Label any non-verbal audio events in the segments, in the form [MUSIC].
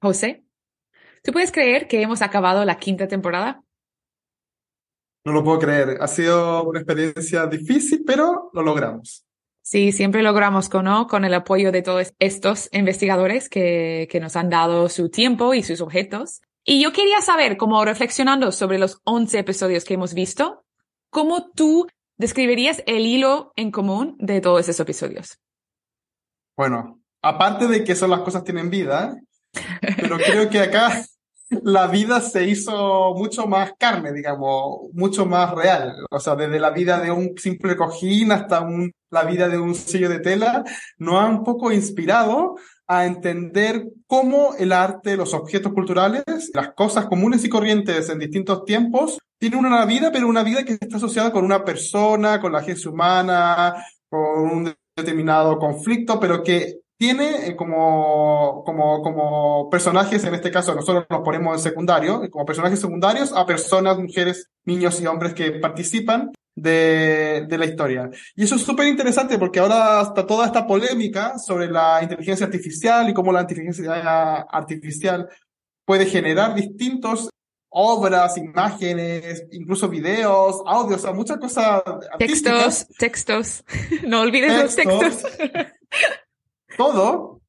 José, ¿tú puedes creer que hemos acabado la quinta temporada? No lo puedo creer. Ha sido una experiencia difícil, pero lo logramos. Sí, siempre logramos con, ¿no? con el apoyo de todos estos investigadores que, que nos han dado su tiempo y sus objetos. Y yo quería saber, como reflexionando sobre los 11 episodios que hemos visto, ¿cómo tú describirías el hilo en común de todos esos episodios? Bueno, aparte de que son las cosas tienen vida, pero creo que acá la vida se hizo mucho más carne, digamos, mucho más real. O sea, desde la vida de un simple cojín hasta un, la vida de un sello de tela, nos ha un poco inspirado a entender cómo el arte, los objetos culturales, las cosas comunes y corrientes en distintos tiempos, tienen una vida, pero una vida que está asociada con una persona, con la agencia humana, con un determinado conflicto, pero que tiene eh, como, como, como personajes, en este caso nosotros nos ponemos en secundario, como personajes secundarios a personas, mujeres, niños y hombres que participan de, de la historia. Y eso es súper interesante porque ahora hasta toda esta polémica sobre la inteligencia artificial y cómo la inteligencia artificial puede generar distintos obras, imágenes, incluso videos, audios, o sea, muchas cosas. Textos, textos. [LAUGHS] No olvides los textos. [LAUGHS] todo,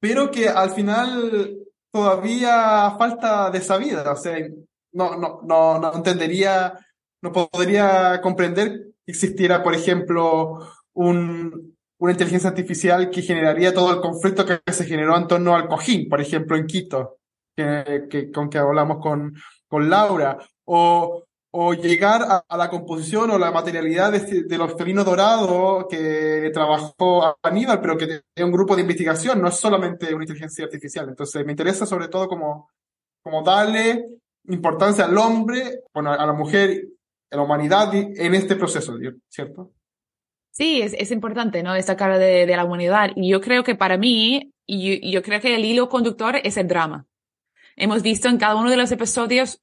pero que al final todavía falta de esa vida. O sea, no, no, no, no entendería, no podría comprender que existiera, por ejemplo, un, una inteligencia artificial que generaría todo el conflicto que se generó en torno al cojín, por ejemplo, en Quito, que, que con que hablamos con, con Laura, o, o llegar a, la composición o la materialidad de, de los felinos dorados que trabajó Aníbal, pero que es un grupo de investigación, no es solamente una inteligencia artificial. Entonces, me interesa sobre todo como, como darle importancia al hombre, bueno, a la mujer, a la humanidad en este proceso, ¿cierto? Sí, es, es importante, ¿no? Destacar de, de la humanidad. Y yo creo que para mí, y yo creo que el hilo conductor es el drama. Hemos visto en cada uno de los episodios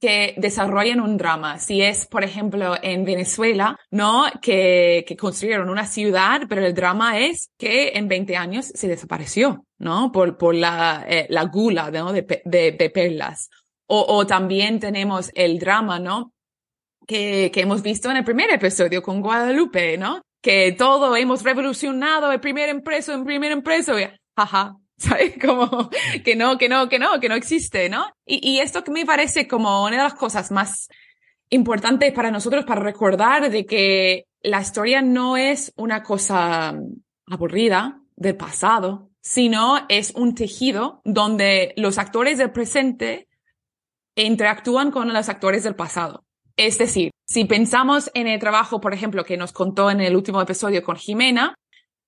que desarrollan un drama. Si es, por ejemplo, en Venezuela, ¿no? Que, que construyeron una ciudad, pero el drama es que en 20 años se desapareció, ¿no? Por, por la, eh, la gula, ¿no? De, de, de perlas. O, o, también tenemos el drama, ¿no? Que, que hemos visto en el primer episodio con Guadalupe, ¿no? Que todo hemos revolucionado el primer impreso, el primer impreso, jaja, [LAUGHS] ¿sabes? Como que no, que no, que no, que no existe, ¿no? Y, y esto que me parece como una de las cosas más importantes para nosotros para recordar de que la historia no es una cosa aburrida del pasado, sino es un tejido donde los actores del presente interactúan con los actores del pasado. Es decir, si pensamos en el trabajo, por ejemplo, que nos contó en el último episodio con Jimena,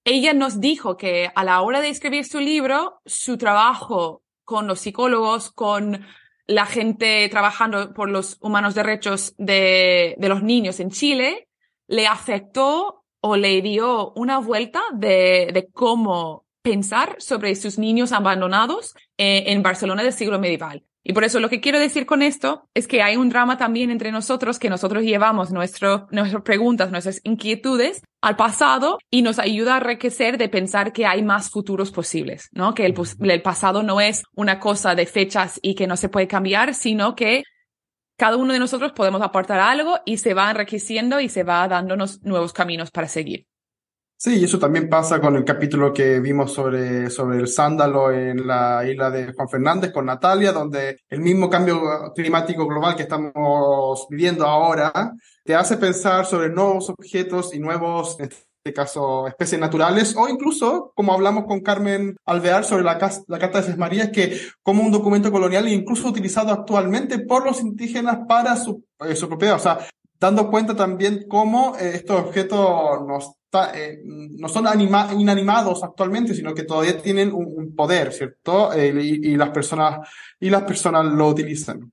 ella nos dijo que a la hora de escribir su libro, su trabajo con los psicólogos, con la gente trabajando por los humanos derechos de, de los niños en Chile, le afectó o le dio una vuelta de, de cómo pensar sobre sus niños abandonados eh, en Barcelona del siglo medieval. Y por eso lo que quiero decir con esto es que hay un drama también entre nosotros, que nosotros llevamos nuestro, nuestras preguntas, nuestras inquietudes al pasado y nos ayuda a enriquecer de pensar que hay más futuros posibles, ¿no? Que el, el pasado no es una cosa de fechas y que no se puede cambiar, sino que cada uno de nosotros podemos aportar algo y se va enriqueciendo y se va dándonos nuevos caminos para seguir. Sí, y eso también pasa con el capítulo que vimos sobre, sobre el sándalo en la isla de Juan Fernández con Natalia, donde el mismo cambio climático global que estamos viviendo ahora te hace pensar sobre nuevos objetos y nuevos, en este caso, especies naturales, o incluso, como hablamos con Carmen Alvear sobre la, la Carta de Marías, que como un documento colonial incluso utilizado actualmente por los indígenas para su, eh, su propiedad. O sea, dando cuenta también cómo eh, estos objetos nos eh, no son inanimados actualmente, sino que todavía tienen un, poder, ¿cierto? Y, las personas, y las personas lo utilizan.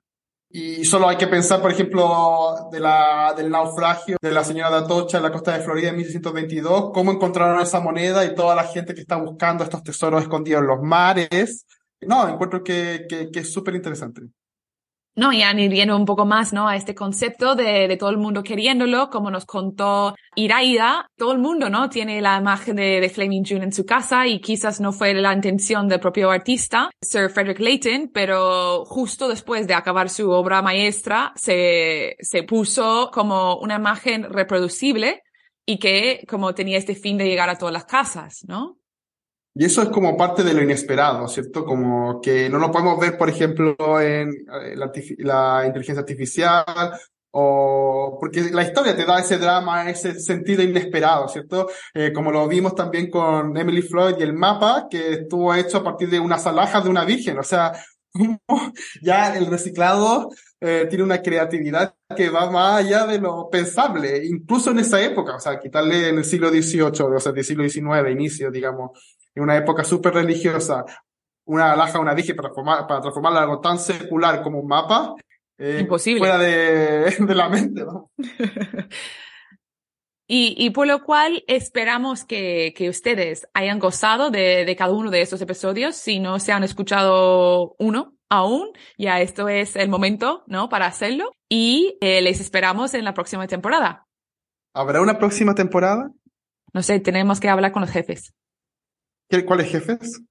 Y solo hay que pensar, por ejemplo, de la, del naufragio de la señora de Atocha en la costa de Florida en 1622, cómo encontraron esa moneda y toda la gente que está buscando estos tesoros escondidos en los mares. No, encuentro que, que, que es súper interesante. No, y añadiendo un poco más, ¿no? A este concepto de, de todo el mundo queriéndolo, como nos contó Iraida, todo el mundo, ¿no? Tiene la imagen de, de Flaming June en su casa y quizás no fue la intención del propio artista, Sir Frederick Leighton, pero justo después de acabar su obra maestra, se, se puso como una imagen reproducible y que como tenía este fin de llegar a todas las casas, ¿no? Y eso es como parte de lo inesperado, ¿cierto? Como que no lo podemos ver, por ejemplo, en eh, la, inteligencia artificial o porque la historia te da ese drama, ese sentido inesperado, ¿cierto? Eh, como lo vimos también con Emily Floyd y el mapa, que estuvo hecho a partir de unas alhajas de una virgen, o sea, [LAUGHS] ya el reciclado eh, tiene una creatividad que va más allá de lo pensable, incluso en esa época, o sea, quitarle en el siglo XVIII, o sea, del siglo XIX, inicio, digamos, en una época súper religiosa, una alhaja, una dije para, transformar, para transformarla en algo tan secular como un mapa, eh, Imposible. fuera de, [LAUGHS] de la mente, ¿no? [LAUGHS] Y, y, por lo cual esperamos que, que ustedes hayan gozado de, de, cada uno de estos episodios. Si no se han escuchado uno aún, ya esto es el momento, ¿no? Para hacerlo. Y eh, les esperamos en la próxima temporada. ¿Habrá una próxima temporada? No sé, tenemos que hablar con los jefes. ¿Cuáles jefes?